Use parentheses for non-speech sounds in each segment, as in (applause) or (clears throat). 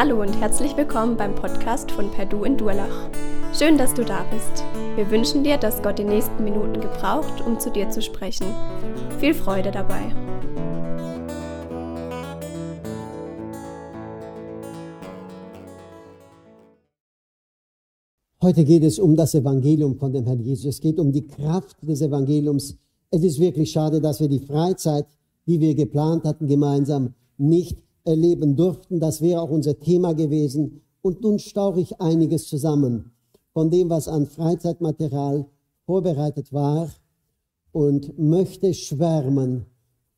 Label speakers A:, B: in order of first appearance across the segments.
A: Hallo und herzlich willkommen beim Podcast von Perdu in Durlach. Schön, dass du da bist. Wir wünschen dir, dass Gott die nächsten Minuten gebraucht, um zu dir zu sprechen. Viel Freude dabei.
B: Heute geht es um das Evangelium von dem Herrn Jesus. Es geht um die Kraft des Evangeliums. Es ist wirklich schade, dass wir die Freizeit, die wir geplant hatten, gemeinsam nicht erleben durften. Das wäre auch unser Thema gewesen. Und nun stauche ich einiges zusammen von dem, was an Freizeitmaterial vorbereitet war und möchte schwärmen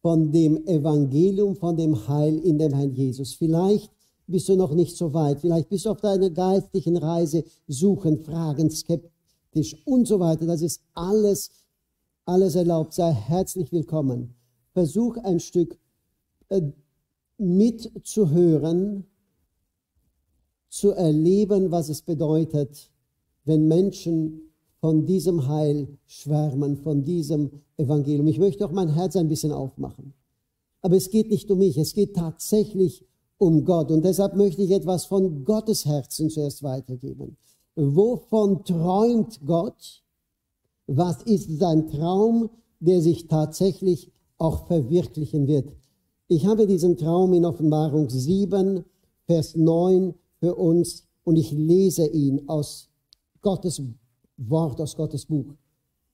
B: von dem Evangelium, von dem Heil in dem Herrn Jesus. Vielleicht bist du noch nicht so weit, vielleicht bist du auf deiner geistlichen Reise suchen, fragen, skeptisch und so weiter. Das ist alles, alles erlaubt. Sei herzlich willkommen. Versuch ein Stück äh, mitzuhören, zu erleben, was es bedeutet, wenn Menschen von diesem Heil schwärmen, von diesem Evangelium. Ich möchte auch mein Herz ein bisschen aufmachen. Aber es geht nicht um mich, es geht tatsächlich um Gott. Und deshalb möchte ich etwas von Gottes Herzen zuerst weitergeben. Wovon träumt Gott? Was ist sein Traum, der sich tatsächlich auch verwirklichen wird? Ich habe diesen Traum in Offenbarung 7, Vers 9 für uns und ich lese ihn aus Gottes Wort, aus Gottes Buch.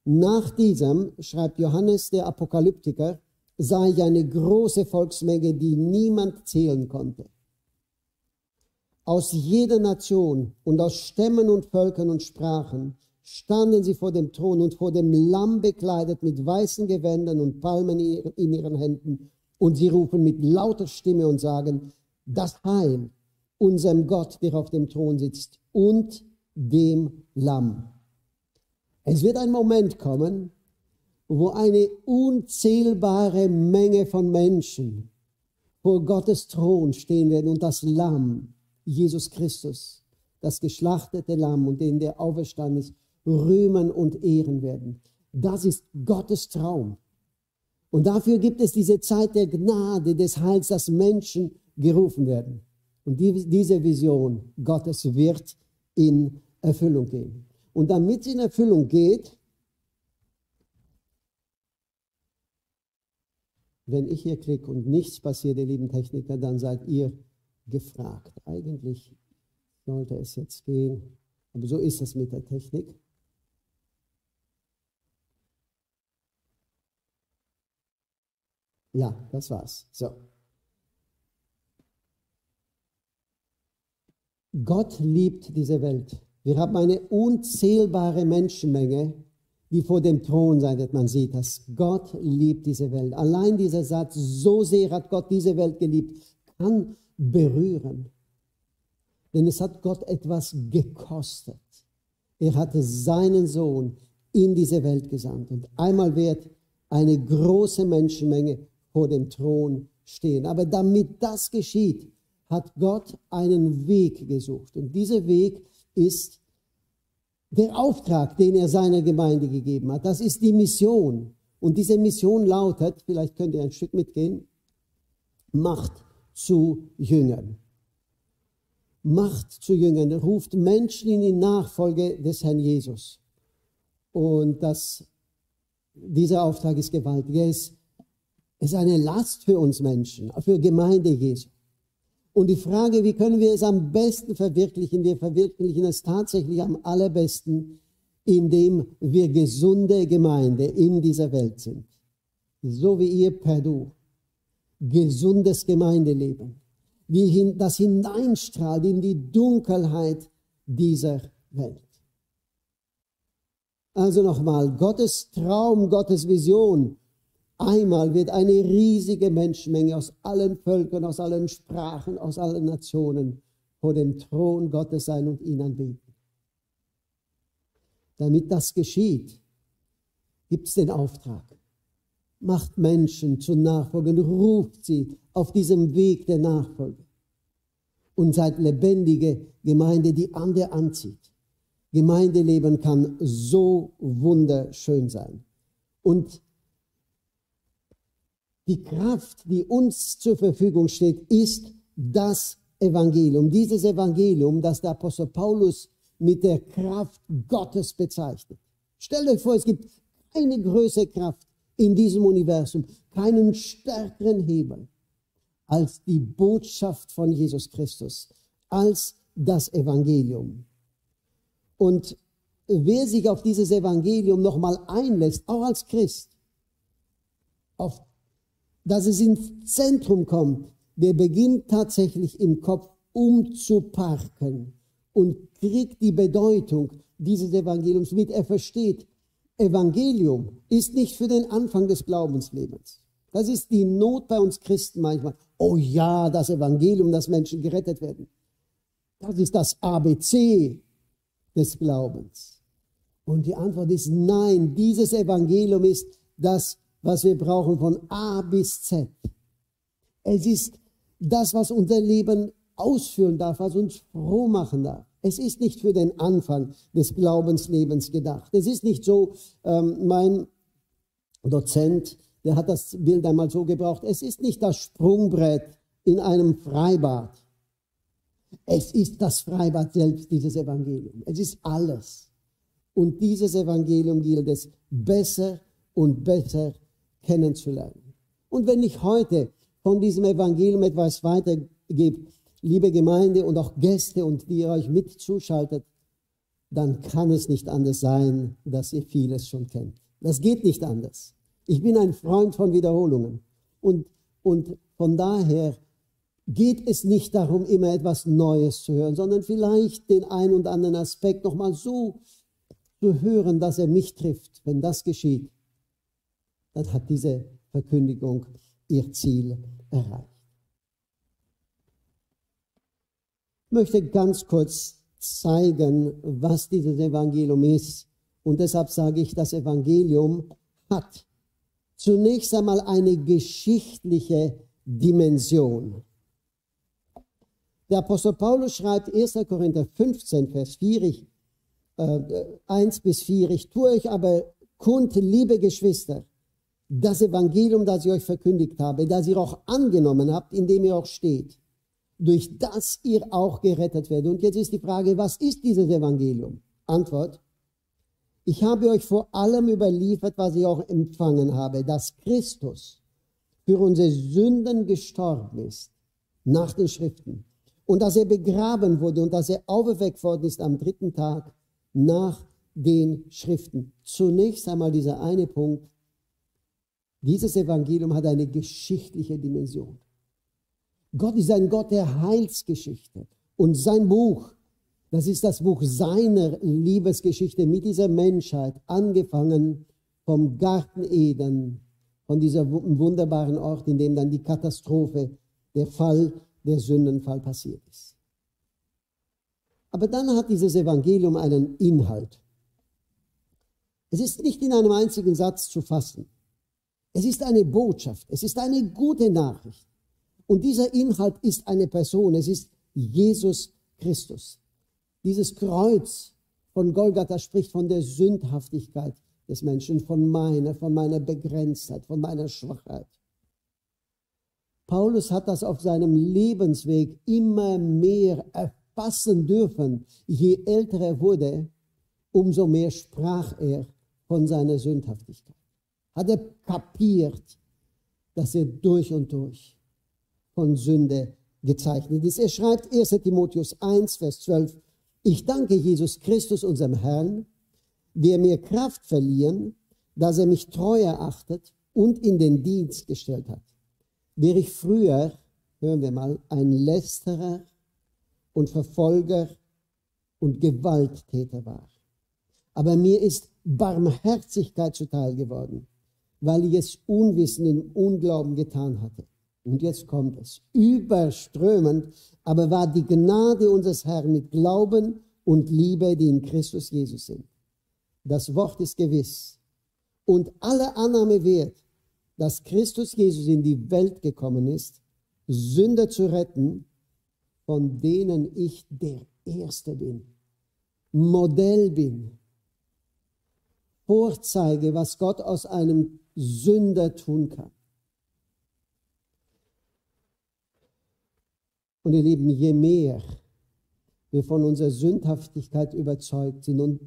B: Nach diesem, schreibt Johannes der Apokalyptiker, sah ich eine große Volksmenge, die niemand zählen konnte. Aus jeder Nation und aus Stämmen und Völkern und Sprachen standen sie vor dem Thron und vor dem Lamm bekleidet mit weißen Gewändern und Palmen in ihren Händen und sie rufen mit lauter Stimme und sagen, das Heil unserem Gott, der auf dem Thron sitzt, und dem Lamm. Es wird ein Moment kommen, wo eine unzählbare Menge von Menschen vor Gottes Thron stehen werden und das Lamm, Jesus Christus, das geschlachtete Lamm und den der auferstanden ist, rühmen und ehren werden. Das ist Gottes Traum. Und dafür gibt es diese Zeit der Gnade, des Heils, dass Menschen gerufen werden. Und die, diese Vision Gottes wird in Erfüllung gehen. Und damit sie in Erfüllung geht, wenn ich hier klicke und nichts passiert, ihr lieben Techniker, dann seid ihr gefragt. Eigentlich sollte es jetzt gehen, aber so ist es mit der Technik. Ja, das war's. So. Gott liebt diese Welt. Wir haben eine unzählbare Menschenmenge, die vor dem Thron sein Man sieht das. Gott liebt diese Welt. Allein dieser Satz, so sehr hat Gott diese Welt geliebt, kann berühren. Denn es hat Gott etwas gekostet. Er hatte seinen Sohn in diese Welt gesandt. Und einmal wird eine große Menschenmenge vor dem Thron stehen. Aber damit das geschieht, hat Gott einen Weg gesucht. Und dieser Weg ist der Auftrag, den er seiner Gemeinde gegeben hat. Das ist die Mission. Und diese Mission lautet, vielleicht könnt ihr ein Stück mitgehen, Macht zu Jüngern. Macht zu Jüngern, ruft Menschen in die Nachfolge des Herrn Jesus. Und das, dieser Auftrag ist gewaltig. Er ist ist eine Last für uns Menschen, für Gemeinde Jesu. Und die Frage, wie können wir es am besten verwirklichen? Wir verwirklichen es tatsächlich am allerbesten, indem wir gesunde Gemeinde in dieser Welt sind. So wie ihr Perdu. Gesundes Gemeindeleben. Wie das hineinstrahlt in die Dunkelheit dieser Welt. Also nochmal, Gottes Traum, Gottes Vision Einmal wird eine riesige Menschenmenge aus allen Völkern, aus allen Sprachen, aus allen Nationen vor dem Thron Gottes sein und ihn anbeten. Damit das geschieht, gibt es den Auftrag. Macht Menschen zu Nachfolgern, ruft sie auf diesem Weg der Nachfolge und seid lebendige Gemeinde, die andere anzieht. Gemeindeleben kann so wunderschön sein. Und die Kraft, die uns zur Verfügung steht, ist das Evangelium, dieses Evangelium, das der Apostel Paulus mit der Kraft Gottes bezeichnet. Stellt euch vor, es gibt keine größere Kraft in diesem Universum, keinen stärkeren Hebel als die Botschaft von Jesus Christus, als das Evangelium. Und wer sich auf dieses Evangelium nochmal einlässt, auch als Christ, auf, dass es ins Zentrum kommt, der beginnt tatsächlich im Kopf umzuparken und kriegt die Bedeutung dieses Evangeliums mit. Er versteht, Evangelium ist nicht für den Anfang des Glaubenslebens. Das ist die Not bei uns Christen manchmal. Oh ja, das Evangelium, dass Menschen gerettet werden. Das ist das ABC des Glaubens. Und die Antwort ist nein, dieses Evangelium ist das, was wir brauchen von A bis Z. Es ist das, was unser Leben ausführen darf, was uns froh machen darf. Es ist nicht für den Anfang des Glaubenslebens gedacht. Es ist nicht so, ähm, mein Dozent, der hat das Bild einmal so gebraucht, es ist nicht das Sprungbrett in einem Freibad. Es ist das Freibad selbst, dieses Evangelium. Es ist alles. Und dieses Evangelium gilt es besser und besser kennenzulernen. Und wenn ich heute von diesem Evangelium etwas weitergebe, liebe Gemeinde und auch Gäste und die ihr euch mit zuschaltet, dann kann es nicht anders sein, dass ihr vieles schon kennt. Das geht nicht anders. Ich bin ein Freund von Wiederholungen. Und, und von daher geht es nicht darum, immer etwas Neues zu hören, sondern vielleicht den einen und anderen Aspekt nochmal so zu hören, dass er mich trifft. Wenn das geschieht, dann hat diese Verkündigung ihr Ziel erreicht. Ich möchte ganz kurz zeigen, was dieses Evangelium ist. Und deshalb sage ich, das Evangelium hat zunächst einmal eine geschichtliche Dimension. Der Apostel Paulus schreibt 1. Korinther 15, Vers 4, ich, äh, 1 bis 4, ich tue euch aber kund, liebe Geschwister, das Evangelium, das ich euch verkündigt habe, das ihr auch angenommen habt, in dem ihr auch steht, durch das ihr auch gerettet werdet. Und jetzt ist die Frage, was ist dieses Evangelium? Antwort, ich habe euch vor allem überliefert, was ich auch empfangen habe, dass Christus für unsere Sünden gestorben ist, nach den Schriften, und dass er begraben wurde und dass er auferweckt worden ist am dritten Tag nach den Schriften. Zunächst einmal dieser eine Punkt, dieses Evangelium hat eine geschichtliche Dimension. Gott ist ein Gott der Heilsgeschichte. Und sein Buch, das ist das Buch seiner Liebesgeschichte mit dieser Menschheit, angefangen vom Garten Eden, von diesem wunderbaren Ort, in dem dann die Katastrophe, der Fall, der Sündenfall passiert ist. Aber dann hat dieses Evangelium einen Inhalt. Es ist nicht in einem einzigen Satz zu fassen. Es ist eine Botschaft, es ist eine gute Nachricht. Und dieser Inhalt ist eine Person, es ist Jesus Christus. Dieses Kreuz von Golgatha spricht von der Sündhaftigkeit des Menschen, von meiner, von meiner Begrenztheit, von meiner Schwachheit. Paulus hat das auf seinem Lebensweg immer mehr erfassen dürfen. Je älter er wurde, umso mehr sprach er von seiner Sündhaftigkeit hat er kapiert, dass er durch und durch von Sünde gezeichnet ist. Er schreibt 1 Timotheus 1, Vers 12, ich danke Jesus Christus, unserem Herrn, der mir Kraft verliehen, dass er mich treu erachtet und in den Dienst gestellt hat. Wäre ich früher, hören wir mal, ein Lästerer und Verfolger und Gewalttäter war. Aber mir ist Barmherzigkeit zuteil geworden weil ich es unwissend im Unglauben getan hatte. Und jetzt kommt es. Überströmend aber war die Gnade unseres Herrn mit Glauben und Liebe, die in Christus Jesus sind. Das Wort ist gewiss und alle Annahme wert, dass Christus Jesus in die Welt gekommen ist, Sünder zu retten, von denen ich der Erste bin, Modell bin, Vorzeige, was Gott aus einem Sünder tun kann. Und ihr Lieben, je mehr wir von unserer Sündhaftigkeit überzeugt sind und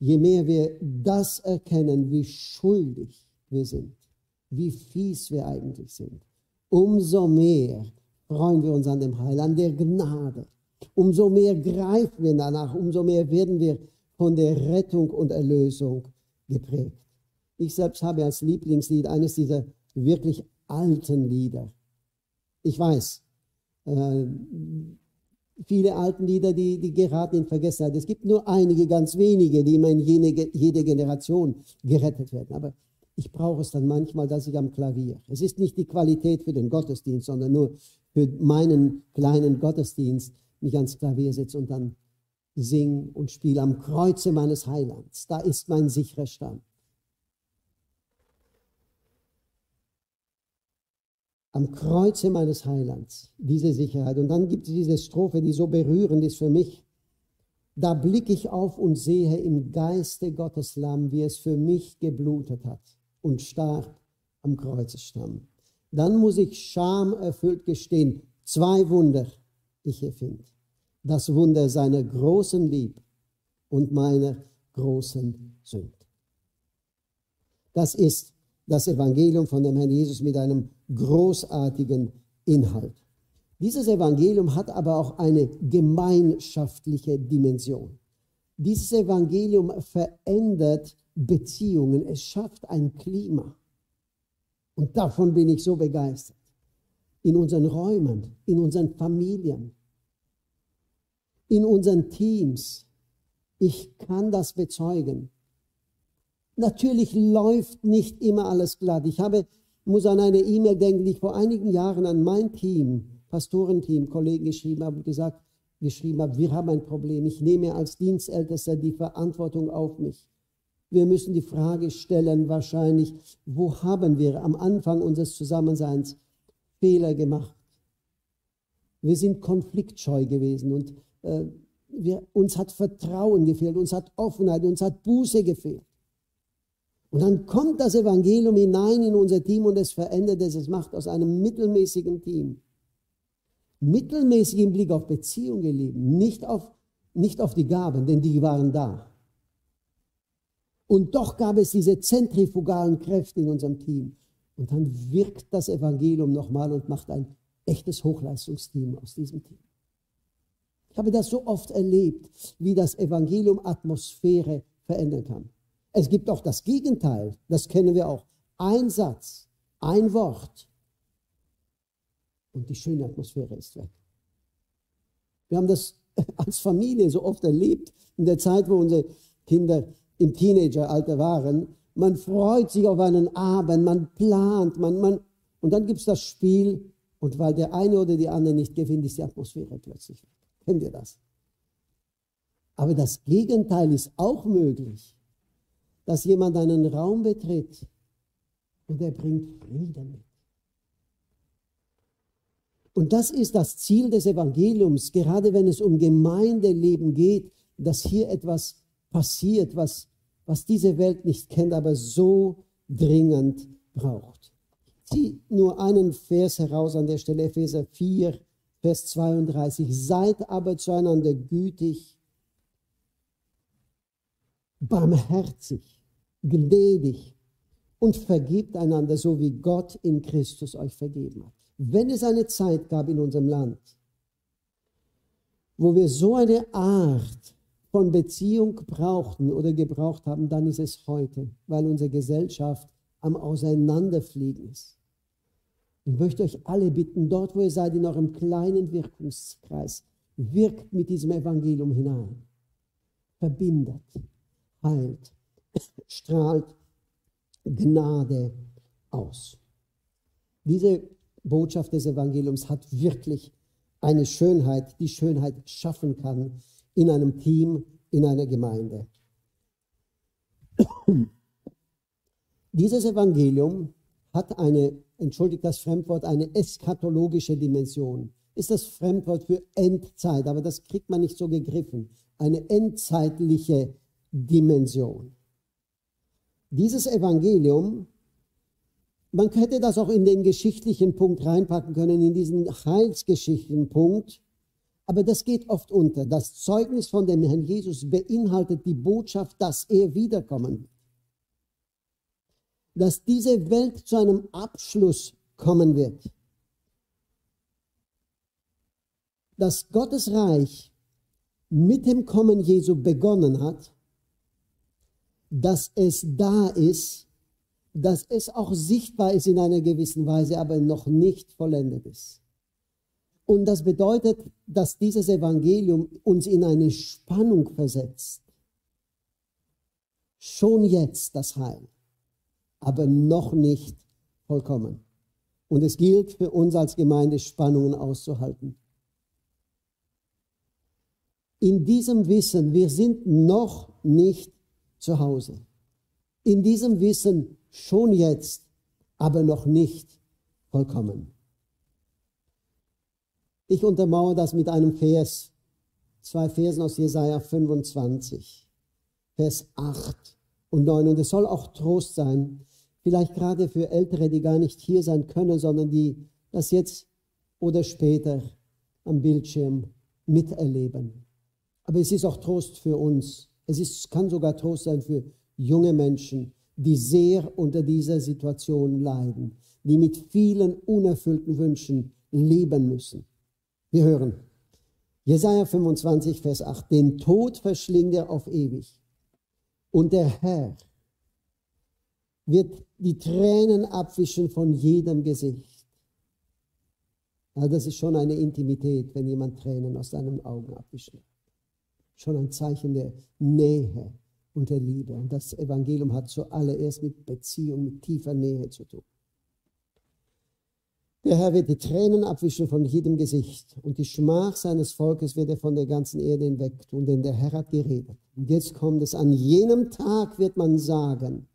B: je mehr wir das erkennen, wie schuldig wir sind, wie fies wir eigentlich sind, umso mehr freuen wir uns an dem Heil, an der Gnade. Umso mehr greifen wir danach, umso mehr werden wir von der Rettung und Erlösung geprägt. Ich selbst habe als Lieblingslied eines dieser wirklich alten Lieder. Ich weiß, äh, viele alten Lieder, die, die geraten in Vergessenheit. Es gibt nur einige, ganz wenige, die immer in jene, jede Generation gerettet werden. Aber ich brauche es dann manchmal, dass ich am Klavier. Es ist nicht die Qualität für den Gottesdienst, sondern nur für meinen kleinen Gottesdienst mich ans Klavier setze und dann sing und spiele am Kreuze meines Heilands. Da ist mein sicherer Stand. Am Kreuze meines Heilands, diese Sicherheit. Und dann gibt es diese Strophe, die so berührend ist für mich. Da blicke ich auf und sehe im Geiste Gottes Lamm, wie es für mich geblutet hat und starb am Kreuzestamm. Dann muss ich schamerfüllt gestehen, zwei Wunder ich hier finde. Das Wunder seiner großen Liebe und meiner großen Sünde. Das ist das Evangelium von dem Herrn Jesus mit einem großartigen Inhalt. Dieses Evangelium hat aber auch eine gemeinschaftliche Dimension. Dieses Evangelium verändert Beziehungen, es schafft ein Klima. Und davon bin ich so begeistert. In unseren Räumen, in unseren Familien, in unseren Teams. Ich kann das bezeugen. Natürlich läuft nicht immer alles glatt. Ich habe, muss an eine E-Mail denken, die ich vor einigen Jahren an mein Team, Pastorenteam, Kollegen geschrieben habe und gesagt, geschrieben habe, wir haben ein Problem. Ich nehme als Dienstältester die Verantwortung auf mich. Wir müssen die Frage stellen, wahrscheinlich, wo haben wir am Anfang unseres Zusammenseins Fehler gemacht? Wir sind konfliktscheu gewesen und äh, wir, uns hat Vertrauen gefehlt, uns hat Offenheit, uns hat Buße gefehlt. Und dann kommt das Evangelium hinein in unser Team und es verändert es. Es macht aus einem mittelmäßigen Team, mittelmäßig im Blick auf Beziehungen, ihr nicht auf, nicht auf die Gaben, denn die waren da. Und doch gab es diese zentrifugalen Kräfte in unserem Team. Und dann wirkt das Evangelium nochmal und macht ein echtes Hochleistungsteam aus diesem Team. Ich habe das so oft erlebt, wie das Evangelium Atmosphäre verändern kann. Es gibt auch das Gegenteil, das kennen wir auch. Ein Satz, ein Wort und die schöne Atmosphäre ist weg. Wir haben das (laughs) als Familie so oft erlebt, in der Zeit, wo unsere Kinder im Teenageralter waren. Man freut sich auf einen Abend, man plant, man, man, und dann gibt es das Spiel und weil der eine oder die andere nicht gewinnt, ist die Atmosphäre plötzlich weg. Kennt ihr das? Aber das Gegenteil ist auch möglich dass jemand einen Raum betritt und er bringt Frieden mit. Und das ist das Ziel des Evangeliums, gerade wenn es um Gemeindeleben geht, dass hier etwas passiert, was, was diese Welt nicht kennt, aber so dringend braucht. Ich ziehe nur einen Vers heraus an der Stelle, Epheser 4, Vers 32. Seid aber zueinander gütig, barmherzig, gnädig und vergebt einander, so wie Gott in Christus euch vergeben hat. Wenn es eine Zeit gab in unserem Land, wo wir so eine Art von Beziehung brauchten oder gebraucht haben, dann ist es heute, weil unsere Gesellschaft am Auseinanderfliegen ist. Ich möchte euch alle bitten, dort wo ihr seid, in eurem kleinen Wirkungskreis, wirkt mit diesem Evangelium hinein. Verbindet, heilt, strahlt Gnade aus. Diese Botschaft des Evangeliums hat wirklich eine Schönheit, die Schönheit schaffen kann in einem Team, in einer Gemeinde. (clears throat) Dieses Evangelium hat eine, entschuldigt das Fremdwort, eine eschatologische Dimension. Ist das Fremdwort für Endzeit, aber das kriegt man nicht so gegriffen. Eine endzeitliche Dimension. Dieses Evangelium man hätte das auch in den geschichtlichen Punkt reinpacken können, in diesen heilsgeschichtlichen Punkt. Aber das geht oft unter. Das Zeugnis von dem Herrn Jesus beinhaltet die Botschaft, dass er wiederkommen wird. Dass diese Welt zu einem Abschluss kommen wird. Dass Gottes Reich mit dem Kommen Jesu begonnen hat, dass es da ist, dass es auch sichtbar ist in einer gewissen Weise, aber noch nicht vollendet ist. Und das bedeutet, dass dieses Evangelium uns in eine Spannung versetzt. Schon jetzt das Heil, aber noch nicht vollkommen. Und es gilt für uns als Gemeinde, Spannungen auszuhalten. In diesem Wissen, wir sind noch nicht zu Hause. In diesem Wissen schon jetzt, aber noch nicht vollkommen. Ich untermauere das mit einem Vers, zwei Versen aus Jesaja 25, Vers 8 und 9. Und es soll auch Trost sein, vielleicht gerade für Ältere, die gar nicht hier sein können, sondern die das jetzt oder später am Bildschirm miterleben. Aber es ist auch Trost für uns. Es ist, kann sogar Trost sein für junge Menschen, die sehr unter dieser Situation leiden, die mit vielen unerfüllten Wünschen leben müssen. Wir hören Jesaja 25, Vers 8. Den Tod verschlingt er auf ewig. Und der Herr wird die Tränen abwischen von jedem Gesicht. Ja, das ist schon eine Intimität, wenn jemand Tränen aus seinen Augen abwischen. Schon ein Zeichen der Nähe und der Liebe. Und das Evangelium hat zuallererst mit Beziehung, mit tiefer Nähe zu tun. Der Herr wird die Tränen abwischen von jedem Gesicht und die Schmach seines Volkes wird er von der ganzen Erde hinweg tun, denn der Herr hat geredet. Und jetzt kommt es, an jenem Tag wird man sagen,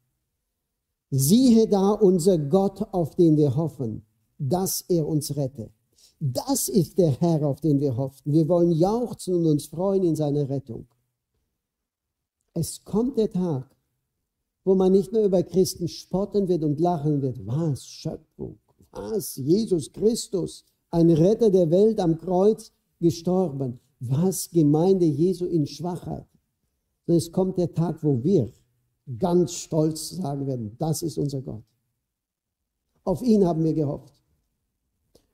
B: siehe da unser Gott, auf den wir hoffen, dass er uns rette. Das ist der Herr, auf den wir hoffen. Wir wollen jauchzen und uns freuen in seiner Rettung. Es kommt der Tag, wo man nicht mehr über Christen spotten wird und lachen wird. Was? Schöpfung was? Jesus Christus, ein Retter der Welt am Kreuz gestorben. Was? Gemeinde Jesu in Schwachheit. Und es kommt der Tag, wo wir ganz stolz sagen werden, das ist unser Gott. Auf ihn haben wir gehofft.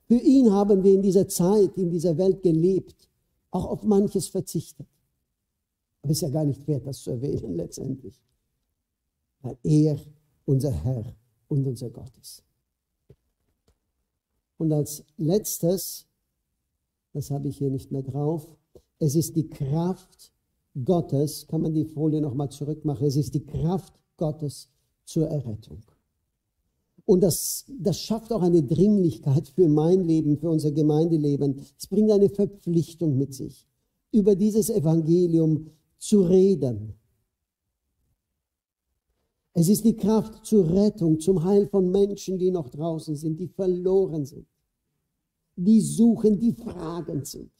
B: Für ihn haben wir in dieser Zeit, in dieser Welt gelebt, auch auf manches verzichtet. Aber es ist ja gar nicht wert, das zu erwähnen (laughs) letztendlich, weil er unser Herr und unser Gott ist. Und als letztes, das habe ich hier nicht mehr drauf, es ist die Kraft Gottes, kann man die Folie nochmal zurückmachen, es ist die Kraft Gottes zur Errettung. Und das, das schafft auch eine Dringlichkeit für mein Leben, für unser Gemeindeleben. Es bringt eine Verpflichtung mit sich, über dieses Evangelium zu reden, es ist die Kraft zur Rettung, zum Heil von Menschen, die noch draußen sind, die verloren sind, die suchen, die fragend sind.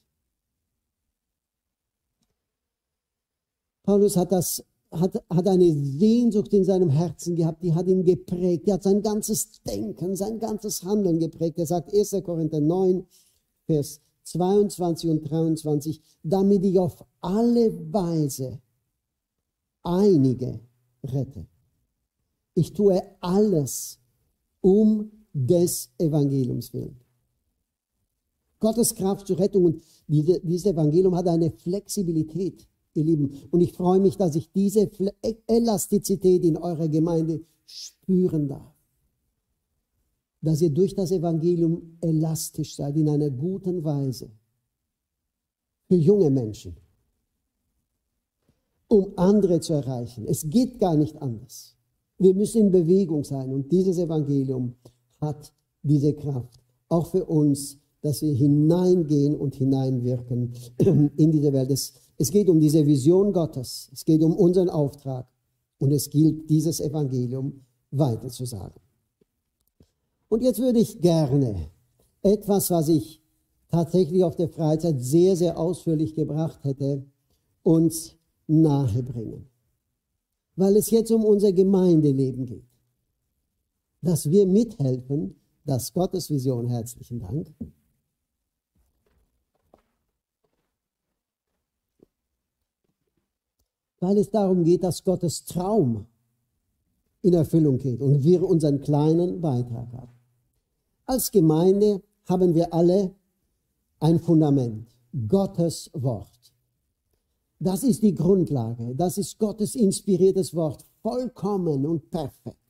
B: Paulus hat, das, hat, hat eine Sehnsucht in seinem Herzen gehabt, die hat ihn geprägt, die hat sein ganzes Denken, sein ganzes Handeln geprägt. Er sagt 1. Korinther 9, Vers 22 und 23, damit ich auf alle Weise einige rette. Ich tue alles um des Evangeliums willen. Gottes Kraft zur Rettung und diese, dieses Evangelium hat eine Flexibilität, ihr Lieben. Und ich freue mich, dass ich diese Elastizität in eurer Gemeinde spüren darf. Dass ihr durch das Evangelium elastisch seid in einer guten Weise. Für junge Menschen. Um andere zu erreichen. Es geht gar nicht anders. Wir müssen in Bewegung sein und dieses Evangelium hat diese Kraft, auch für uns, dass wir hineingehen und hineinwirken in diese Welt. Es, es geht um diese Vision Gottes, es geht um unseren Auftrag und es gilt, dieses Evangelium weiterzusagen. Und jetzt würde ich gerne etwas, was ich tatsächlich auf der Freizeit sehr, sehr ausführlich gebracht hätte, uns nahebringen weil es jetzt um unser Gemeindeleben geht. dass wir mithelfen, dass Gottes Vision, herzlichen Dank, weil es darum geht, dass Gottes Traum in Erfüllung geht und wir unseren kleinen Beitrag haben. Als Gemeinde haben wir alle ein Fundament, Gottes Wort. Das ist die Grundlage, das ist Gottes inspiriertes Wort, vollkommen und perfekt.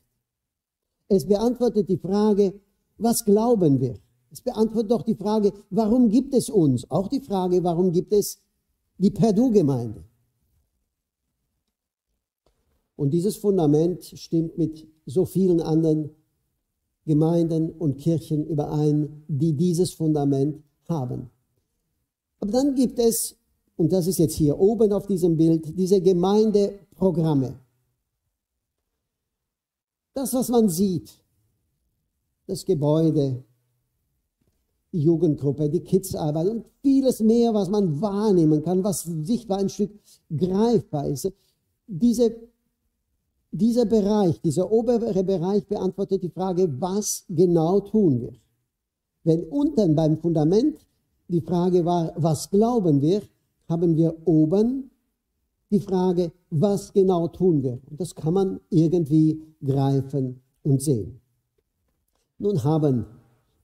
B: Es beantwortet die Frage, was glauben wir? Es beantwortet doch die Frage, warum gibt es uns? Auch die Frage, warum gibt es die Perdu-Gemeinde? Und dieses Fundament stimmt mit so vielen anderen Gemeinden und Kirchen überein, die dieses Fundament haben. Aber dann gibt es, und das ist jetzt hier oben auf diesem Bild, diese Gemeindeprogramme. Das, was man sieht, das Gebäude, die Jugendgruppe, die Kidsarbeit und vieles mehr, was man wahrnehmen kann, was sichtbar ein Stück greifbar ist. Diese dieser Bereich, dieser obere Bereich beantwortet die Frage, was genau tun wir? Wenn unten beim Fundament die Frage war, was glauben wir, haben wir oben die Frage, was genau tun wir? Und das kann man irgendwie greifen und sehen. Nun haben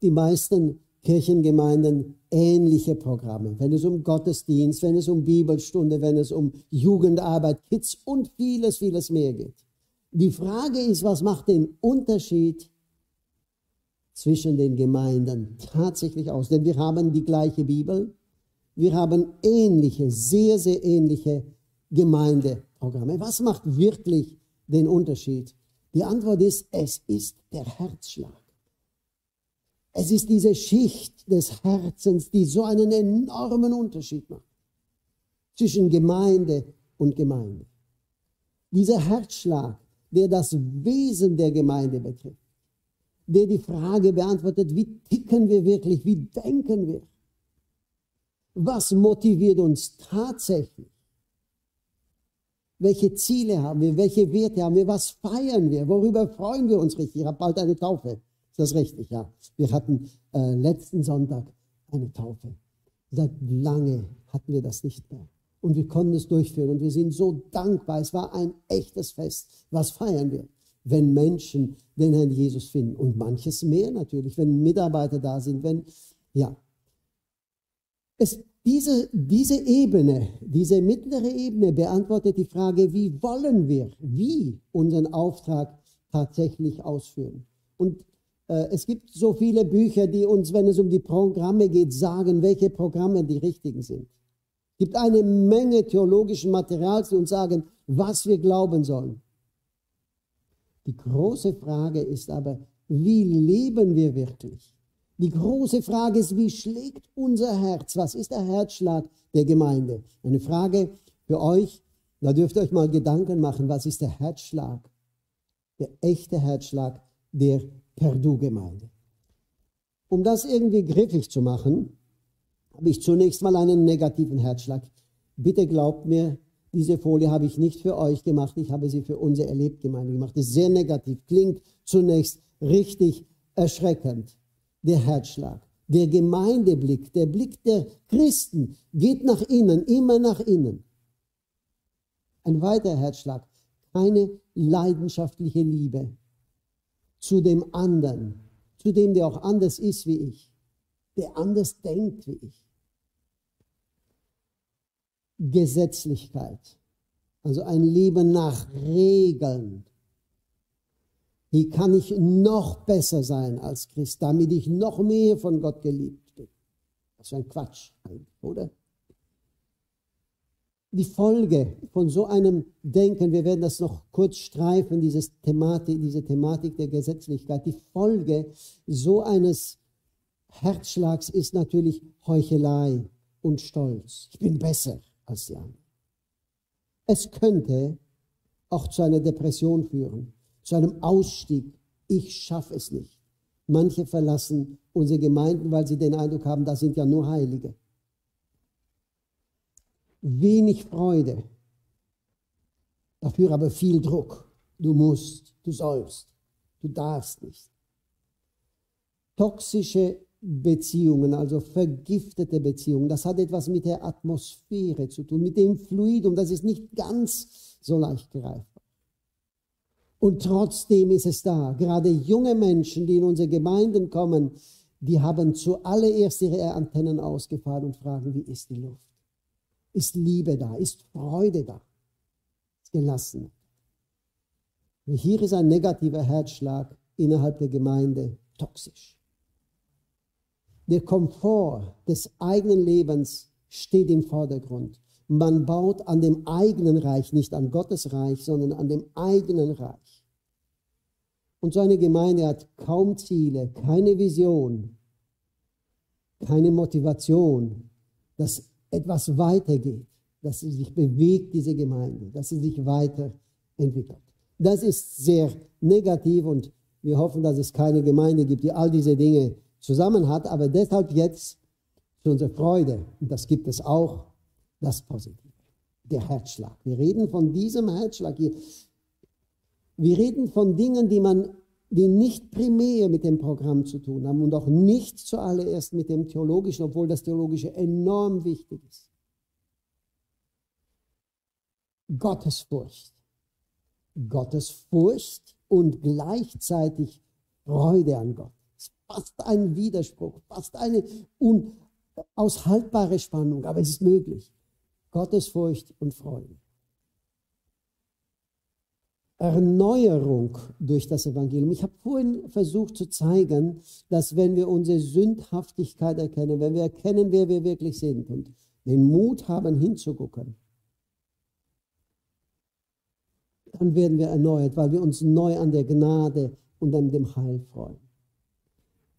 B: die meisten Kirchengemeinden ähnliche Programme, wenn es um Gottesdienst, wenn es um Bibelstunde, wenn es um Jugendarbeit, Kids und vieles, vieles mehr geht. Die Frage ist, was macht den Unterschied zwischen den Gemeinden tatsächlich aus? Denn wir haben die gleiche Bibel, wir haben ähnliche, sehr, sehr ähnliche Gemeindeprogramme. Was macht wirklich den Unterschied? Die Antwort ist, es ist der Herzschlag. Es ist diese Schicht des Herzens, die so einen enormen Unterschied macht zwischen Gemeinde und Gemeinde. Dieser Herzschlag der das Wesen der Gemeinde betrifft, der die Frage beantwortet, wie ticken wir wirklich, wie denken wir, was motiviert uns tatsächlich, welche Ziele haben wir, welche Werte haben wir, was feiern wir, worüber freuen wir uns richtig. Ich habe bald eine Taufe, ist das richtig? Ja. Wir hatten äh, letzten Sonntag eine Taufe. Seit lange hatten wir das nicht mehr und wir konnten es durchführen. Und wir sind so dankbar. Es war ein echtes Fest. Was feiern wir? Wenn Menschen den Herrn Jesus finden. Und manches mehr natürlich, wenn Mitarbeiter da sind, wenn, ja. Es, diese, diese Ebene, diese mittlere Ebene beantwortet die Frage, wie wollen wir, wie unseren Auftrag tatsächlich ausführen. Und äh, es gibt so viele Bücher, die uns, wenn es um die Programme geht, sagen, welche Programme die richtigen sind gibt eine Menge theologischen Materials, die uns sagen, was wir glauben sollen. Die große Frage ist aber, wie leben wir wirklich? Die große Frage ist, wie schlägt unser Herz? Was ist der Herzschlag der Gemeinde? Eine Frage für euch, da dürft ihr euch mal Gedanken machen, was ist der Herzschlag, der echte Herzschlag der Perdu-Gemeinde? Um das irgendwie griffig zu machen, habe ich zunächst mal einen negativen Herzschlag. Bitte glaubt mir, diese Folie habe ich nicht für euch gemacht, ich habe sie für unsere Erlebtgemeinde gemacht. Das ist sehr negativ, klingt zunächst richtig erschreckend. Der Herzschlag, der Gemeindeblick, der Blick der Christen geht nach innen, immer nach innen. Ein weiterer Herzschlag, keine leidenschaftliche Liebe zu dem anderen, zu dem, der auch anders ist wie ich, der anders denkt wie ich. Gesetzlichkeit. Also ein Leben nach Regeln. Wie kann ich noch besser sein als Christ, damit ich noch mehr von Gott geliebt bin? Das ist ein Quatsch, oder? Die Folge von so einem Denken, wir werden das noch kurz streifen, dieses Thematik, diese Thematik der Gesetzlichkeit, die Folge so eines Herzschlags ist natürlich Heuchelei und Stolz. Ich bin besser als die anderen. Es könnte auch zu einer Depression führen, zu einem Ausstieg. Ich schaffe es nicht. Manche verlassen unsere Gemeinden, weil sie den Eindruck haben, da sind ja nur Heilige. Wenig Freude, dafür aber viel Druck. Du musst, du sollst, Du darfst nicht. Toxische Beziehungen, also vergiftete Beziehungen, das hat etwas mit der Atmosphäre zu tun, mit dem Fluidum, das ist nicht ganz so leicht greifbar. Und trotzdem ist es da. Gerade junge Menschen, die in unsere Gemeinden kommen, die haben zuallererst ihre Antennen ausgefahren und fragen, wie ist die Luft? Ist Liebe da? Ist Freude da? Ist gelassen? Hier ist ein negativer Herzschlag innerhalb der Gemeinde toxisch. Der Komfort des eigenen Lebens steht im Vordergrund. Man baut an dem eigenen Reich, nicht an Gottes Reich, sondern an dem eigenen Reich. Und so eine Gemeinde hat kaum Ziele, keine Vision, keine Motivation, dass etwas weitergeht, dass sie sich bewegt, diese Gemeinde, dass sie sich weiterentwickelt. Das ist sehr negativ und wir hoffen, dass es keine Gemeinde gibt, die all diese Dinge zusammen hat, aber deshalb jetzt zu unserer Freude, und das gibt es auch, das Positive, der Herzschlag. Wir reden von diesem Herzschlag hier. Wir reden von Dingen, die man die nicht primär mit dem Programm zu tun haben und auch nicht zuallererst mit dem Theologischen, obwohl das Theologische enorm wichtig ist. Gottesfurcht. Gottesfurcht und gleichzeitig Freude an Gott fast ein Widerspruch, fast eine unaushaltbare Spannung, aber es ist möglich. Gottesfurcht und Freude. Erneuerung durch das Evangelium. Ich habe vorhin versucht zu zeigen, dass wenn wir unsere Sündhaftigkeit erkennen, wenn wir erkennen, wer wir wirklich sind und den Mut haben hinzugucken, dann werden wir erneuert, weil wir uns neu an der Gnade und an dem Heil freuen.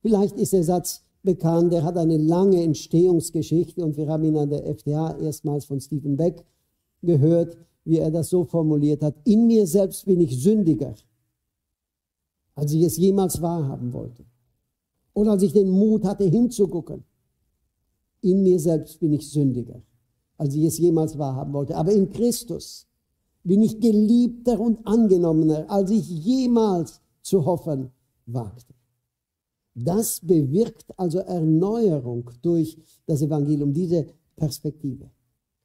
B: Vielleicht ist der Satz bekannt, der hat eine lange Entstehungsgeschichte und wir haben ihn an der FDH erstmals von Stephen Beck gehört, wie er das so formuliert hat. In mir selbst bin ich sündiger, als ich es jemals wahrhaben wollte. Oder als ich den Mut hatte hinzugucken. In mir selbst bin ich sündiger, als ich es jemals wahrhaben wollte. Aber in Christus bin ich geliebter und angenommener, als ich jemals zu hoffen wagte. Das bewirkt also Erneuerung durch das Evangelium, diese Perspektive.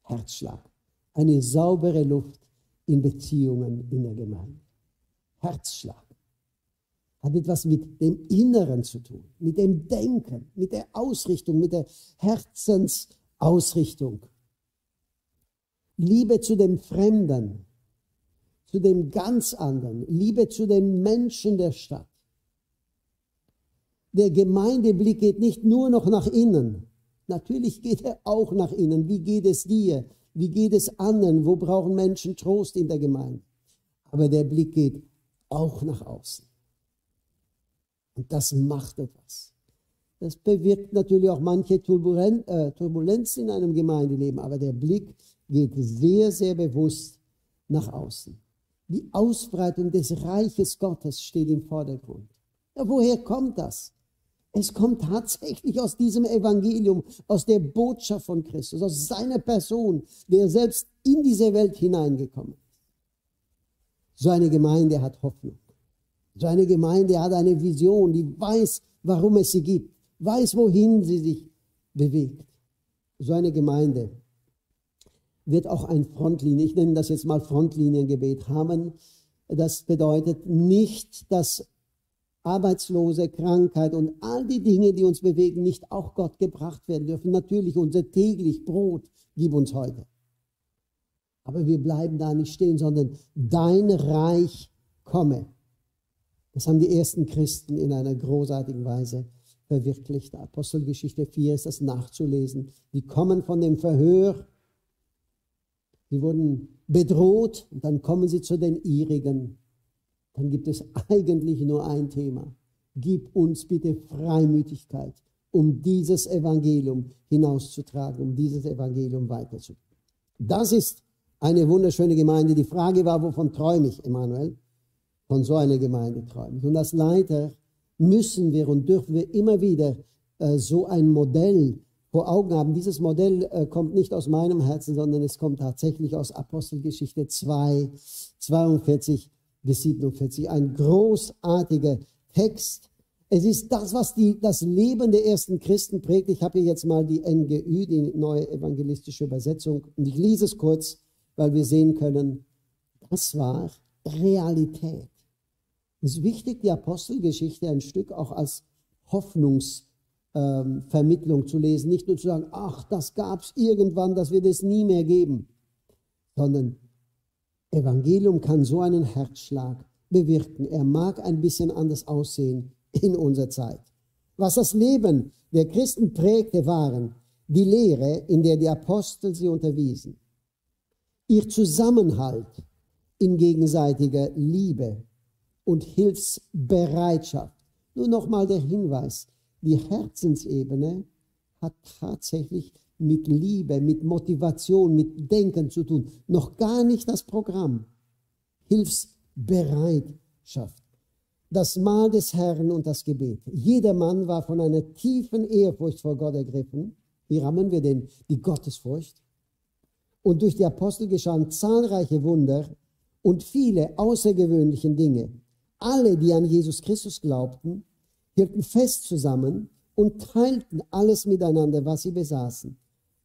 B: Herzschlag. Eine saubere Luft in Beziehungen in der Gemeinde. Herzschlag. Hat etwas mit dem Inneren zu tun, mit dem Denken, mit der Ausrichtung, mit der Herzensausrichtung. Liebe zu dem Fremden, zu dem ganz anderen, Liebe zu den Menschen der Stadt der Gemeindeblick geht nicht nur noch nach innen. Natürlich geht er auch nach innen. Wie geht es dir? Wie geht es anderen? Wo brauchen Menschen Trost in der Gemeinde? Aber der Blick geht auch nach außen. Und das macht etwas. Das bewirkt natürlich auch manche Turbulenz, äh, Turbulenz in einem Gemeindeleben, aber der Blick geht sehr, sehr bewusst nach außen. Die Ausbreitung des Reiches Gottes steht im Vordergrund. Ja, woher kommt das? Es kommt tatsächlich aus diesem Evangelium, aus der Botschaft von Christus, aus seiner Person, der selbst in diese Welt hineingekommen ist. So eine Gemeinde hat Hoffnung. So eine Gemeinde hat eine Vision, die weiß, warum es sie gibt, weiß, wohin sie sich bewegt. So eine Gemeinde wird auch ein Frontlinie, ich nenne das jetzt mal Frontliniengebet haben. Das bedeutet nicht, dass Arbeitslose, Krankheit und all die Dinge, die uns bewegen, nicht auch Gott gebracht werden dürfen. Natürlich unser täglich Brot gib uns heute. Aber wir bleiben da nicht stehen, sondern dein Reich komme. Das haben die ersten Christen in einer großartigen Weise verwirklicht. Apostelgeschichte 4 ist das nachzulesen. Die kommen von dem Verhör, die wurden bedroht und dann kommen sie zu den ihrigen dann gibt es eigentlich nur ein Thema. Gib uns bitte Freimütigkeit, um dieses Evangelium hinauszutragen, um dieses Evangelium weiterzugeben. Das ist eine wunderschöne Gemeinde. Die Frage war, wovon träume ich, Emanuel? Von so einer Gemeinde träume ich. Und als Leiter müssen wir und dürfen wir immer wieder äh, so ein Modell vor Augen haben. Dieses Modell äh, kommt nicht aus meinem Herzen, sondern es kommt tatsächlich aus Apostelgeschichte 2, 42 bis 47. Ein großartiger Text. Es ist das, was die, das Leben der ersten Christen prägt. Ich habe hier jetzt mal die NGÜ, die neue evangelistische Übersetzung, und ich lese es kurz, weil wir sehen können, das war Realität. Es ist wichtig, die Apostelgeschichte ein Stück auch als Hoffnungsvermittlung ähm, zu lesen. Nicht nur zu sagen, ach, das gab es irgendwann, das wird es nie mehr geben, sondern Evangelium kann so einen Herzschlag bewirken. Er mag ein bisschen anders aussehen in unserer Zeit. Was das Leben der Christen prägte, waren die Lehre, in der die Apostel sie unterwiesen, ihr Zusammenhalt in gegenseitiger Liebe und Hilfsbereitschaft. Nur nochmal der Hinweis, die Herzensebene hat tatsächlich mit Liebe, mit Motivation, mit Denken zu tun. Noch gar nicht das Programm. Hilfsbereitschaft. Das Mahl des Herrn und das Gebet. Jeder Mann war von einer tiefen Ehrfurcht vor Gott ergriffen. Wie rammen wir denn die Gottesfurcht? Und durch die Apostel geschahen zahlreiche Wunder und viele außergewöhnliche Dinge. Alle, die an Jesus Christus glaubten, hielten fest zusammen und teilten alles miteinander, was sie besaßen.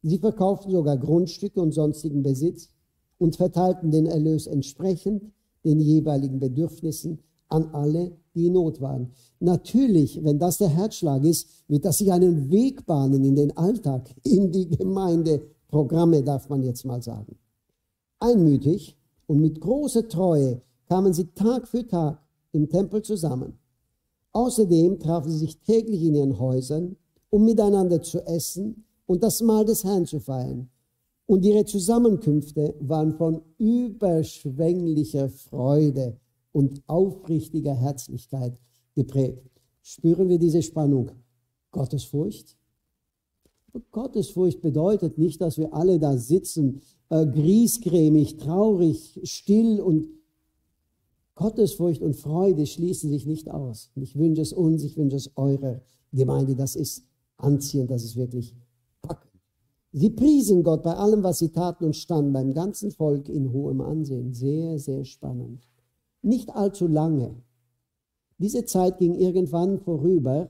B: Sie verkauften sogar Grundstücke und sonstigen Besitz und verteilten den Erlös entsprechend den jeweiligen Bedürfnissen an alle, die in Not waren. Natürlich, wenn das der Herzschlag ist, wird das sich einen Weg bahnen in den Alltag, in die Gemeindeprogramme, darf man jetzt mal sagen. Einmütig und mit großer Treue kamen sie Tag für Tag im Tempel zusammen. Außerdem trafen sie sich täglich in ihren Häusern, um miteinander zu essen und das Mahl des Herrn zu feiern. Und ihre Zusammenkünfte waren von überschwänglicher Freude und aufrichtiger Herzlichkeit geprägt. Spüren wir diese Spannung? Gottesfurcht? Gottesfurcht bedeutet nicht, dass wir alle da sitzen, äh, griesgrämig, traurig, still und Gottesfurcht und Freude schließen sich nicht aus. Ich wünsche es uns, ich wünsche es eurer Gemeinde. Das ist anziehend, das ist wirklich. Sie priesen Gott bei allem, was sie taten und standen beim ganzen Volk in hohem Ansehen. Sehr, sehr spannend. Nicht allzu lange. Diese Zeit ging irgendwann vorüber.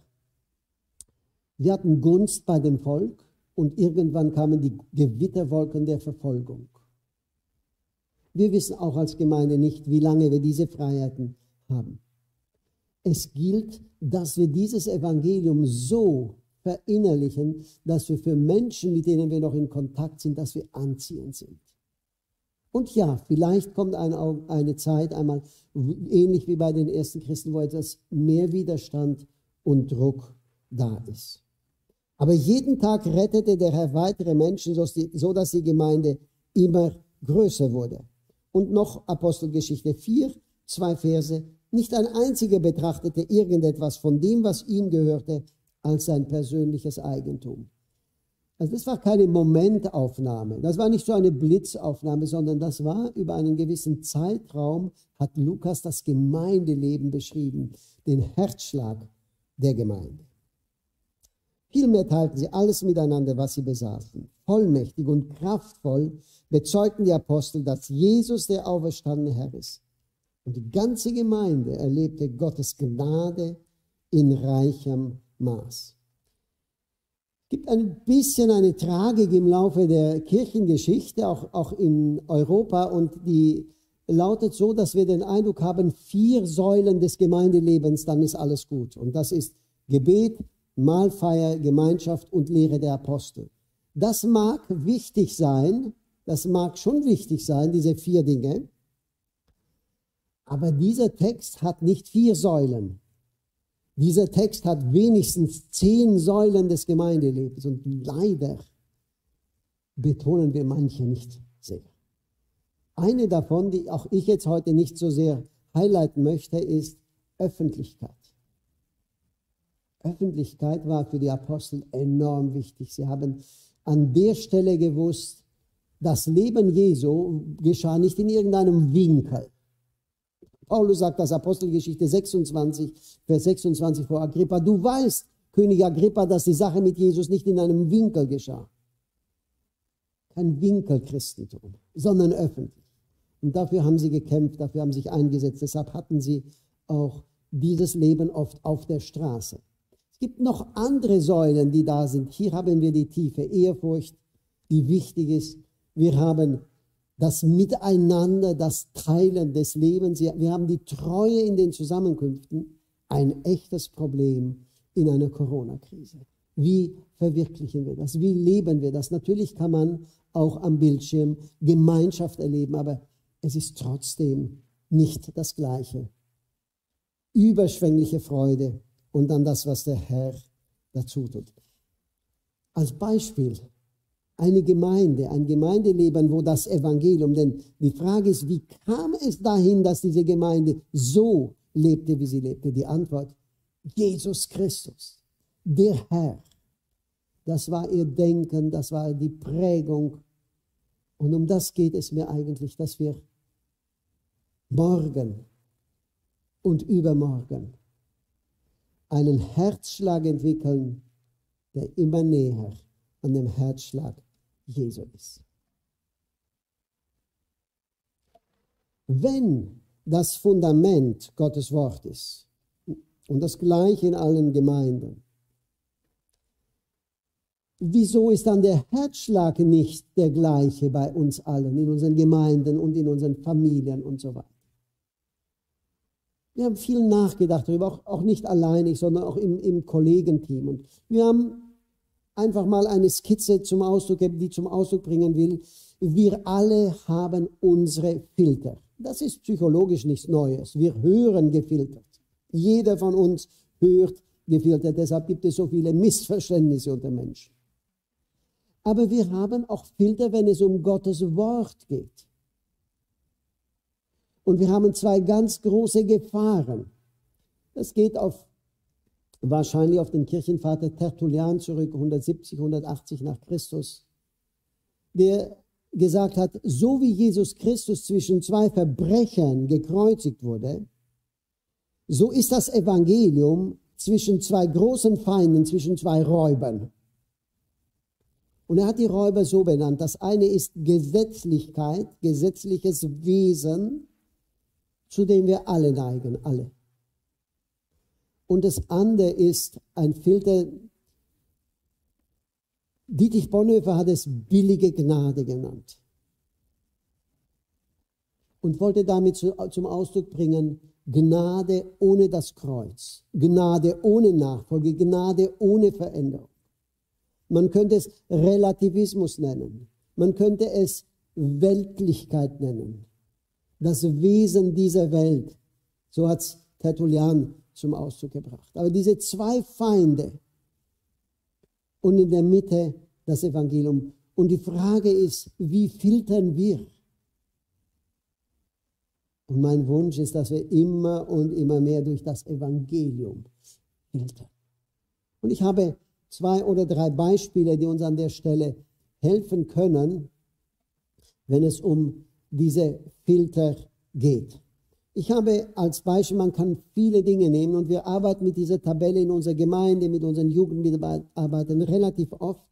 B: Sie hatten Gunst bei dem Volk und irgendwann kamen die Gewitterwolken der Verfolgung. Wir wissen auch als Gemeinde nicht, wie lange wir diese Freiheiten haben. Es gilt, dass wir dieses Evangelium so verinnerlichen, dass wir für Menschen, mit denen wir noch in Kontakt sind, dass wir anziehend sind. Und ja, vielleicht kommt eine, eine Zeit einmal, ähnlich wie bei den ersten Christen, wo etwas mehr Widerstand und Druck da ist. Aber jeden Tag rettete der Herr weitere Menschen, so dass die Gemeinde immer größer wurde. Und noch Apostelgeschichte 4, zwei Verse. Nicht ein einziger betrachtete irgendetwas von dem, was ihm gehörte, als sein persönliches Eigentum. Also das war keine Momentaufnahme, das war nicht so eine Blitzaufnahme, sondern das war über einen gewissen Zeitraum, hat Lukas das Gemeindeleben beschrieben, den Herzschlag der Gemeinde. Vielmehr teilten sie alles miteinander, was sie besaßen. Vollmächtig und kraftvoll bezeugten die Apostel, dass Jesus der auferstandene Herr ist. Und die ganze Gemeinde erlebte Gottes Gnade in reichem Maß. Es gibt ein bisschen eine Tragik im Laufe der Kirchengeschichte, auch, auch in Europa, und die lautet so, dass wir den Eindruck haben, vier Säulen des Gemeindelebens, dann ist alles gut. Und das ist Gebet, Mahlfeier, Gemeinschaft und Lehre der Apostel. Das mag wichtig sein, das mag schon wichtig sein, diese vier Dinge, aber dieser Text hat nicht vier Säulen. Dieser Text hat wenigstens zehn Säulen des Gemeindelebens und leider betonen wir manche nicht sehr. Eine davon, die auch ich jetzt heute nicht so sehr highlighten möchte, ist Öffentlichkeit. Öffentlichkeit war für die Apostel enorm wichtig. Sie haben an der Stelle gewusst, das Leben Jesu geschah nicht in irgendeinem Winkel. Paulus sagt das Apostelgeschichte 26, Vers 26 vor Agrippa. Du weißt, König Agrippa, dass die Sache mit Jesus nicht in einem Winkel geschah. Kein Winkelchristentum, sondern öffentlich. Und dafür haben sie gekämpft, dafür haben sie sich eingesetzt. Deshalb hatten sie auch dieses Leben oft auf der Straße. Es gibt noch andere Säulen, die da sind. Hier haben wir die tiefe Ehrfurcht, die wichtig ist. Wir haben das Miteinander, das Teilen des Lebens. Wir haben die Treue in den Zusammenkünften. Ein echtes Problem in einer Corona-Krise. Wie verwirklichen wir das? Wie leben wir das? Natürlich kann man auch am Bildschirm Gemeinschaft erleben, aber es ist trotzdem nicht das Gleiche. Überschwängliche Freude und dann das, was der Herr dazu tut. Als Beispiel eine Gemeinde, ein Gemeindeleben, wo das Evangelium, denn die Frage ist, wie kam es dahin, dass diese Gemeinde so lebte, wie sie lebte? Die Antwort, Jesus Christus, der Herr. Das war ihr Denken, das war die Prägung. Und um das geht es mir eigentlich, dass wir morgen und übermorgen einen Herzschlag entwickeln, der immer näher an dem Herzschlag Jesu ist. Wenn das Fundament Gottes Wort ist, und das gleiche in allen Gemeinden, wieso ist dann der Herzschlag nicht der gleiche bei uns allen, in unseren Gemeinden und in unseren Familien und so weiter? Wir haben viel nachgedacht darüber, auch, auch nicht alleinig, sondern auch im, im Kollegenteam. Und wir haben einfach mal eine Skizze zum Ausdruck, die zum Ausdruck bringen will, wir alle haben unsere Filter. Das ist psychologisch nichts Neues. Wir hören gefiltert. Jeder von uns hört gefiltert. Deshalb gibt es so viele Missverständnisse unter Menschen. Aber wir haben auch Filter, wenn es um Gottes Wort geht. Und wir haben zwei ganz große Gefahren. Das geht auf, wahrscheinlich auf den Kirchenvater Tertullian zurück, 170, 180 nach Christus, der gesagt hat, so wie Jesus Christus zwischen zwei Verbrechern gekreuzigt wurde, so ist das Evangelium zwischen zwei großen Feinden, zwischen zwei Räubern. Und er hat die Räuber so benannt. Das eine ist Gesetzlichkeit, gesetzliches Wesen, zu dem wir alle neigen, alle. Und das andere ist ein Filter, Dietrich Bonhoeffer hat es billige Gnade genannt und wollte damit zu, zum Ausdruck bringen, Gnade ohne das Kreuz, Gnade ohne Nachfolge, Gnade ohne Veränderung. Man könnte es Relativismus nennen, man könnte es Weltlichkeit nennen das Wesen dieser Welt. So hat es Tertullian zum Ausdruck gebracht. Aber diese zwei Feinde und in der Mitte das Evangelium. Und die Frage ist, wie filtern wir? Und mein Wunsch ist, dass wir immer und immer mehr durch das Evangelium filtern. Und ich habe zwei oder drei Beispiele, die uns an der Stelle helfen können, wenn es um diese Filter geht. Ich habe als Beispiel, man kann viele Dinge nehmen und wir arbeiten mit dieser Tabelle in unserer Gemeinde, mit unseren Jugendmitarbeitern relativ oft.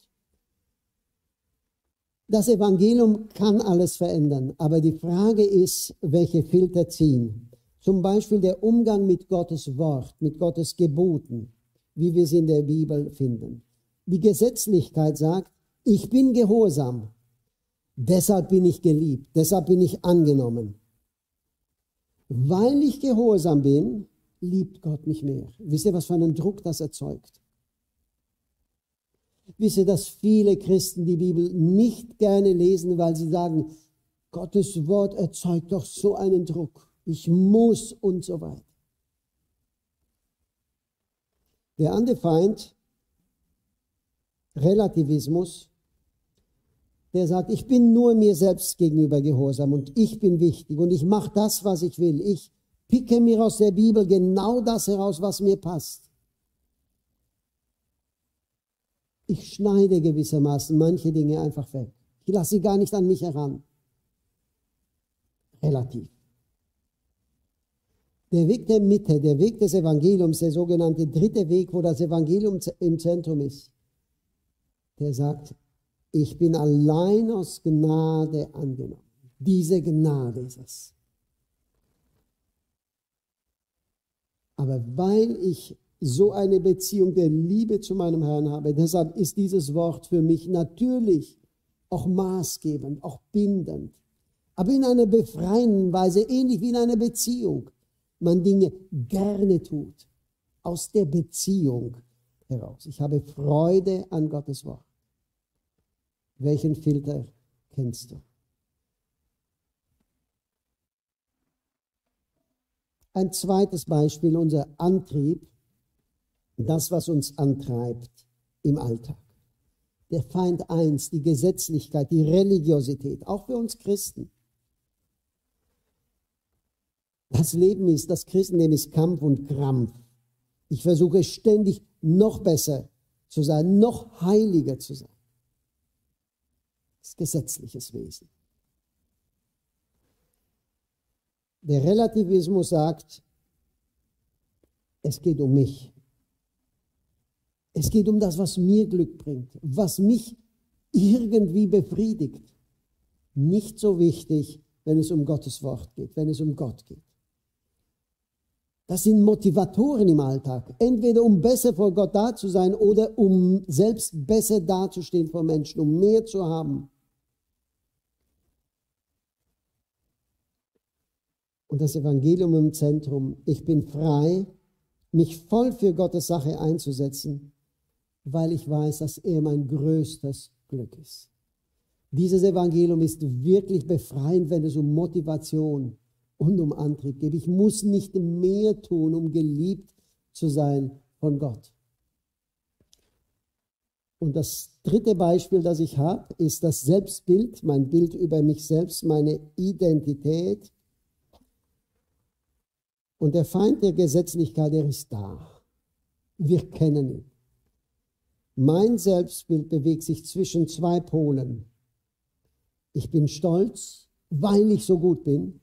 B: Das Evangelium kann alles verändern, aber die Frage ist, welche Filter ziehen. Zum Beispiel der Umgang mit Gottes Wort, mit Gottes Geboten, wie wir sie in der Bibel finden. Die Gesetzlichkeit sagt, ich bin gehorsam, Deshalb bin ich geliebt, deshalb bin ich angenommen. Weil ich gehorsam bin, liebt Gott mich mehr. Wisst ihr, was für einen Druck das erzeugt? Wisst ihr, dass viele Christen die Bibel nicht gerne lesen, weil sie sagen, Gottes Wort erzeugt doch so einen Druck. Ich muss und so weiter. Der andere Feind, Relativismus, der sagt, ich bin nur mir selbst gegenüber gehorsam und ich bin wichtig und ich mache das, was ich will. Ich picke mir aus der Bibel genau das heraus, was mir passt. Ich schneide gewissermaßen manche Dinge einfach weg. Ich lasse sie gar nicht an mich heran. Relativ. Der Weg der Mitte, der Weg des Evangeliums, der sogenannte dritte Weg, wo das Evangelium im Zentrum ist, der sagt, ich bin allein aus Gnade angenommen. Diese Gnade ist es. Aber weil ich so eine Beziehung der Liebe zu meinem Herrn habe, deshalb ist dieses Wort für mich natürlich auch maßgebend, auch bindend, aber in einer befreienden Weise, ähnlich wie in einer Beziehung. Man Dinge gerne tut, aus der Beziehung heraus. Ich habe Freude an Gottes Wort. Welchen Filter kennst du? Ein zweites Beispiel, unser Antrieb, das, was uns antreibt im Alltag. Der Feind eins, die Gesetzlichkeit, die Religiosität, auch für uns Christen. Das Leben ist, das Christenleben ist Kampf und Krampf. Ich versuche ständig noch besser zu sein, noch heiliger zu sein. Gesetzliches Wesen. Der Relativismus sagt, es geht um mich. Es geht um das, was mir Glück bringt, was mich irgendwie befriedigt. Nicht so wichtig, wenn es um Gottes Wort geht, wenn es um Gott geht. Das sind Motivatoren im Alltag. Entweder um besser vor Gott da zu sein oder um selbst besser dazustehen vor Menschen, um mehr zu haben. Und das Evangelium im Zentrum. Ich bin frei, mich voll für Gottes Sache einzusetzen, weil ich weiß, dass er mein größtes Glück ist. Dieses Evangelium ist wirklich befreiend, wenn es um Motivation und um Antrieb geht. Ich muss nicht mehr tun, um geliebt zu sein von Gott. Und das dritte Beispiel, das ich habe, ist das Selbstbild, mein Bild über mich selbst, meine Identität. Und der Feind der Gesetzlichkeit, der ist da. Wir kennen ihn. Mein Selbstbild bewegt sich zwischen zwei Polen. Ich bin stolz, weil ich so gut bin.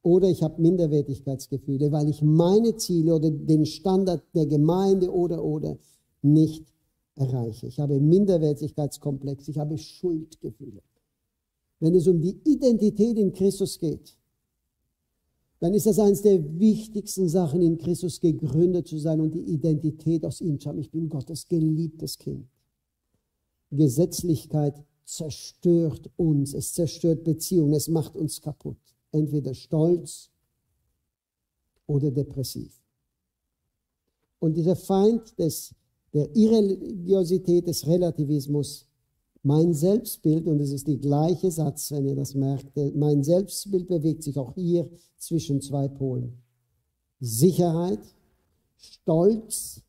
B: Oder ich habe Minderwertigkeitsgefühle, weil ich meine Ziele oder den Standard der Gemeinde oder oder nicht erreiche. Ich habe Minderwertigkeitskomplex, ich habe Schuldgefühle. Wenn es um die Identität in Christus geht, dann ist das eines der wichtigsten Sachen, in Christus gegründet zu sein und die Identität aus ihm zu haben. Ich bin Gottes geliebtes Kind. Gesetzlichkeit zerstört uns, es zerstört Beziehungen, es macht uns kaputt. Entweder stolz oder depressiv. Und dieser Feind des, der Irreligiosität, des Relativismus, mein Selbstbild, und es ist die gleiche Satz, wenn ihr das merkt, mein Selbstbild bewegt sich auch hier zwischen zwei Polen. Sicherheit, Stolz,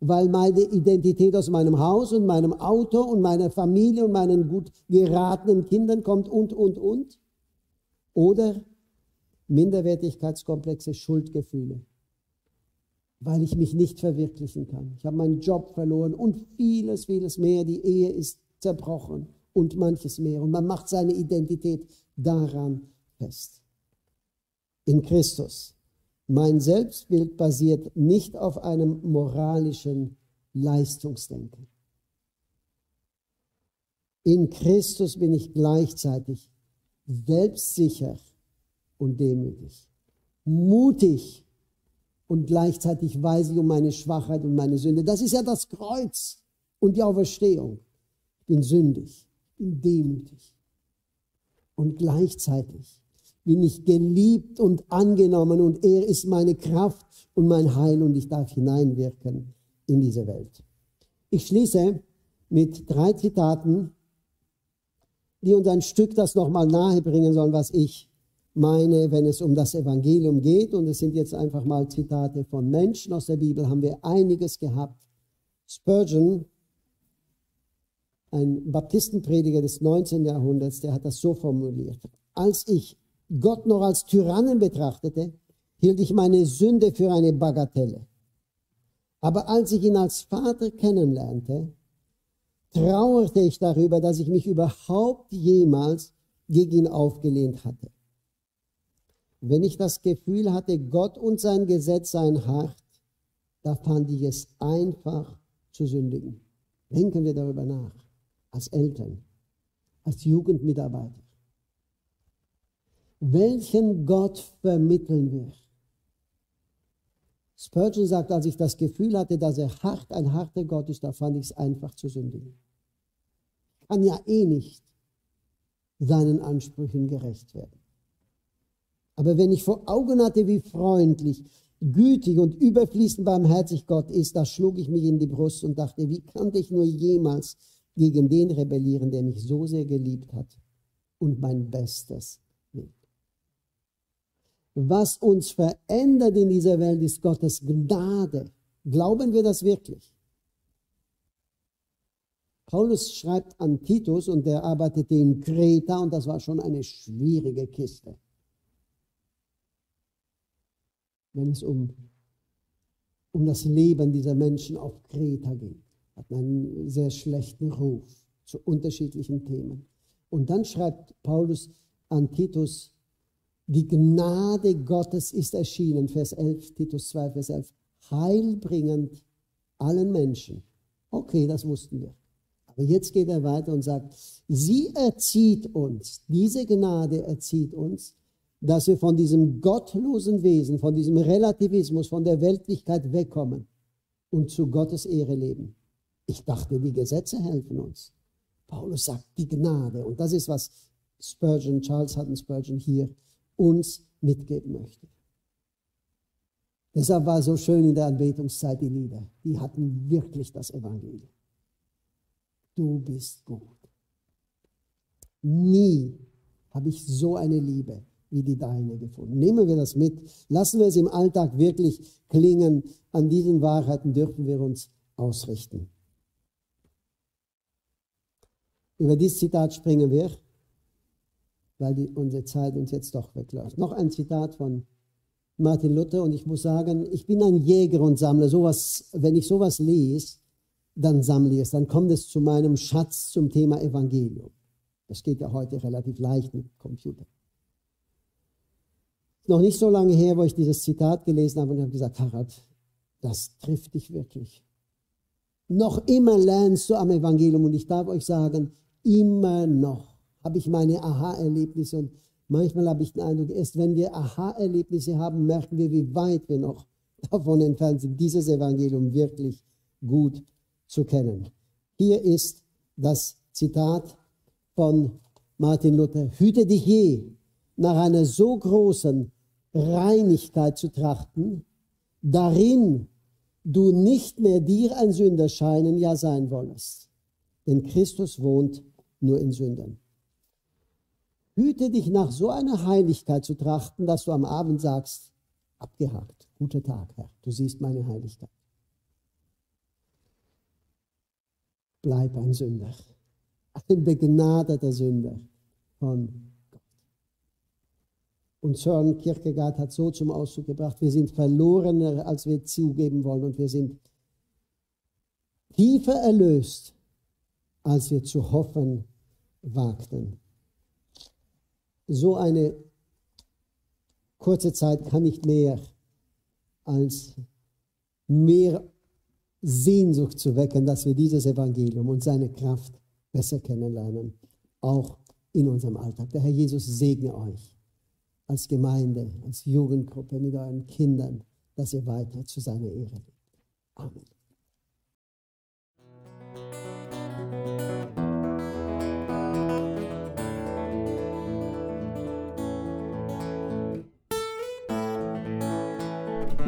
B: weil meine Identität aus meinem Haus und meinem Auto und meiner Familie und meinen gut geratenen Kindern kommt und, und, und. Oder Minderwertigkeitskomplexe, Schuldgefühle, weil ich mich nicht verwirklichen kann. Ich habe meinen Job verloren und vieles, vieles mehr. Die Ehe ist zerbrochen und manches mehr. Und man macht seine Identität daran fest. In Christus. Mein Selbstbild basiert nicht auf einem moralischen Leistungsdenken. In Christus bin ich gleichzeitig selbstsicher und demütig, mutig und gleichzeitig weiß ich um meine Schwachheit und meine Sünde. Das ist ja das Kreuz und die Auferstehung bin sündig, bin demütig. Und gleichzeitig bin ich geliebt und angenommen und er ist meine Kraft und mein Heil und ich darf hineinwirken in diese Welt. Ich schließe mit drei Zitaten, die uns ein Stück das nochmal nahe bringen sollen, was ich meine, wenn es um das Evangelium geht. Und es sind jetzt einfach mal Zitate von Menschen aus der Bibel, haben wir einiges gehabt. Spurgeon ein Baptistenprediger des 19. Jahrhunderts, der hat das so formuliert. Als ich Gott noch als Tyrannen betrachtete, hielt ich meine Sünde für eine Bagatelle. Aber als ich ihn als Vater kennenlernte, trauerte ich darüber, dass ich mich überhaupt jemals gegen ihn aufgelehnt hatte. Wenn ich das Gefühl hatte, Gott und sein Gesetz seien hart, da fand ich es einfach zu sündigen. Denken wir darüber nach als Eltern, als Jugendmitarbeiter, welchen Gott vermitteln wir. Spurgeon sagt, als ich das Gefühl hatte, dass er hart, ein harter Gott ist, da fand ich es einfach zu sündigen. Kann ja eh nicht seinen Ansprüchen gerecht werden. Aber wenn ich vor Augen hatte, wie freundlich, gütig und überfließend barmherzig Gott ist, da schlug ich mich in die Brust und dachte, wie konnte ich nur jemals gegen den rebellieren, der mich so sehr geliebt hat und mein Bestes will. Was uns verändert in dieser Welt, ist Gottes Gnade. Glauben wir das wirklich? Paulus schreibt an Titus und der arbeitete in Kreta und das war schon eine schwierige Kiste wenn es um, um das Leben dieser Menschen auf Kreta ging. Hat einen sehr schlechten Ruf zu unterschiedlichen Themen. Und dann schreibt Paulus an Titus, die Gnade Gottes ist erschienen, Vers 11, Titus 2, Vers 11, heilbringend allen Menschen. Okay, das wussten wir. Aber jetzt geht er weiter und sagt, sie erzieht uns, diese Gnade erzieht uns, dass wir von diesem gottlosen Wesen, von diesem Relativismus, von der Weltlichkeit wegkommen und zu Gottes Ehre leben. Ich dachte, die Gesetze helfen uns. Paulus sagt die Gnade. Und das ist, was Spurgeon, Charles Hutton Spurgeon hier uns mitgeben möchte. Deshalb war so schön in der Anbetungszeit die Lieder. Die hatten wirklich das Evangelium. Du bist gut. Nie habe ich so eine Liebe wie die deine gefunden. Nehmen wir das mit, lassen wir es im Alltag wirklich klingen. An diesen Wahrheiten dürfen wir uns ausrichten. Über dieses Zitat springen wir, weil die, unsere Zeit uns jetzt doch wegläuft. Noch ein Zitat von Martin Luther und ich muss sagen, ich bin ein Jäger und Sammler. Sowas, wenn ich sowas lese, dann sammle ich es, dann kommt es zu meinem Schatz zum Thema Evangelium. Das geht ja heute relativ leicht mit Computer noch nicht so lange her, wo ich dieses Zitat gelesen habe und habe gesagt, Harald, das trifft dich wirklich. Noch immer lernst du am Evangelium und ich darf euch sagen, immer noch habe ich meine Aha-Erlebnisse und manchmal habe ich den Eindruck, erst wenn wir Aha-Erlebnisse haben, merken wir, wie weit wir noch (laughs) davon entfernt sind, dieses Evangelium wirklich gut zu kennen. Hier ist das Zitat von Martin Luther. Hüte dich je, nach einer so großen Reinigkeit zu trachten, darin du nicht mehr dir ein Sünder scheinen, ja sein wollest. Denn Christus wohnt nur in Sündern. Hüte dich nach so einer Heiligkeit zu trachten, dass du am Abend sagst, abgehakt, guter Tag, Herr, du siehst meine Heiligkeit. Bleib ein Sünder, ein begnadeter Sünder von und Søren Kierkegaard hat so zum Ausdruck gebracht, wir sind verlorener, als wir zugeben wollen und wir sind tiefer erlöst, als wir zu hoffen wagten. So eine kurze Zeit kann nicht mehr als mehr Sehnsucht zu wecken, dass wir dieses Evangelium und seine Kraft besser kennenlernen, auch in unserem Alltag. Der Herr Jesus segne euch als Gemeinde, als Jugendgruppe mit euren Kindern, dass ihr weiter zu seiner Ehre lebt. Amen.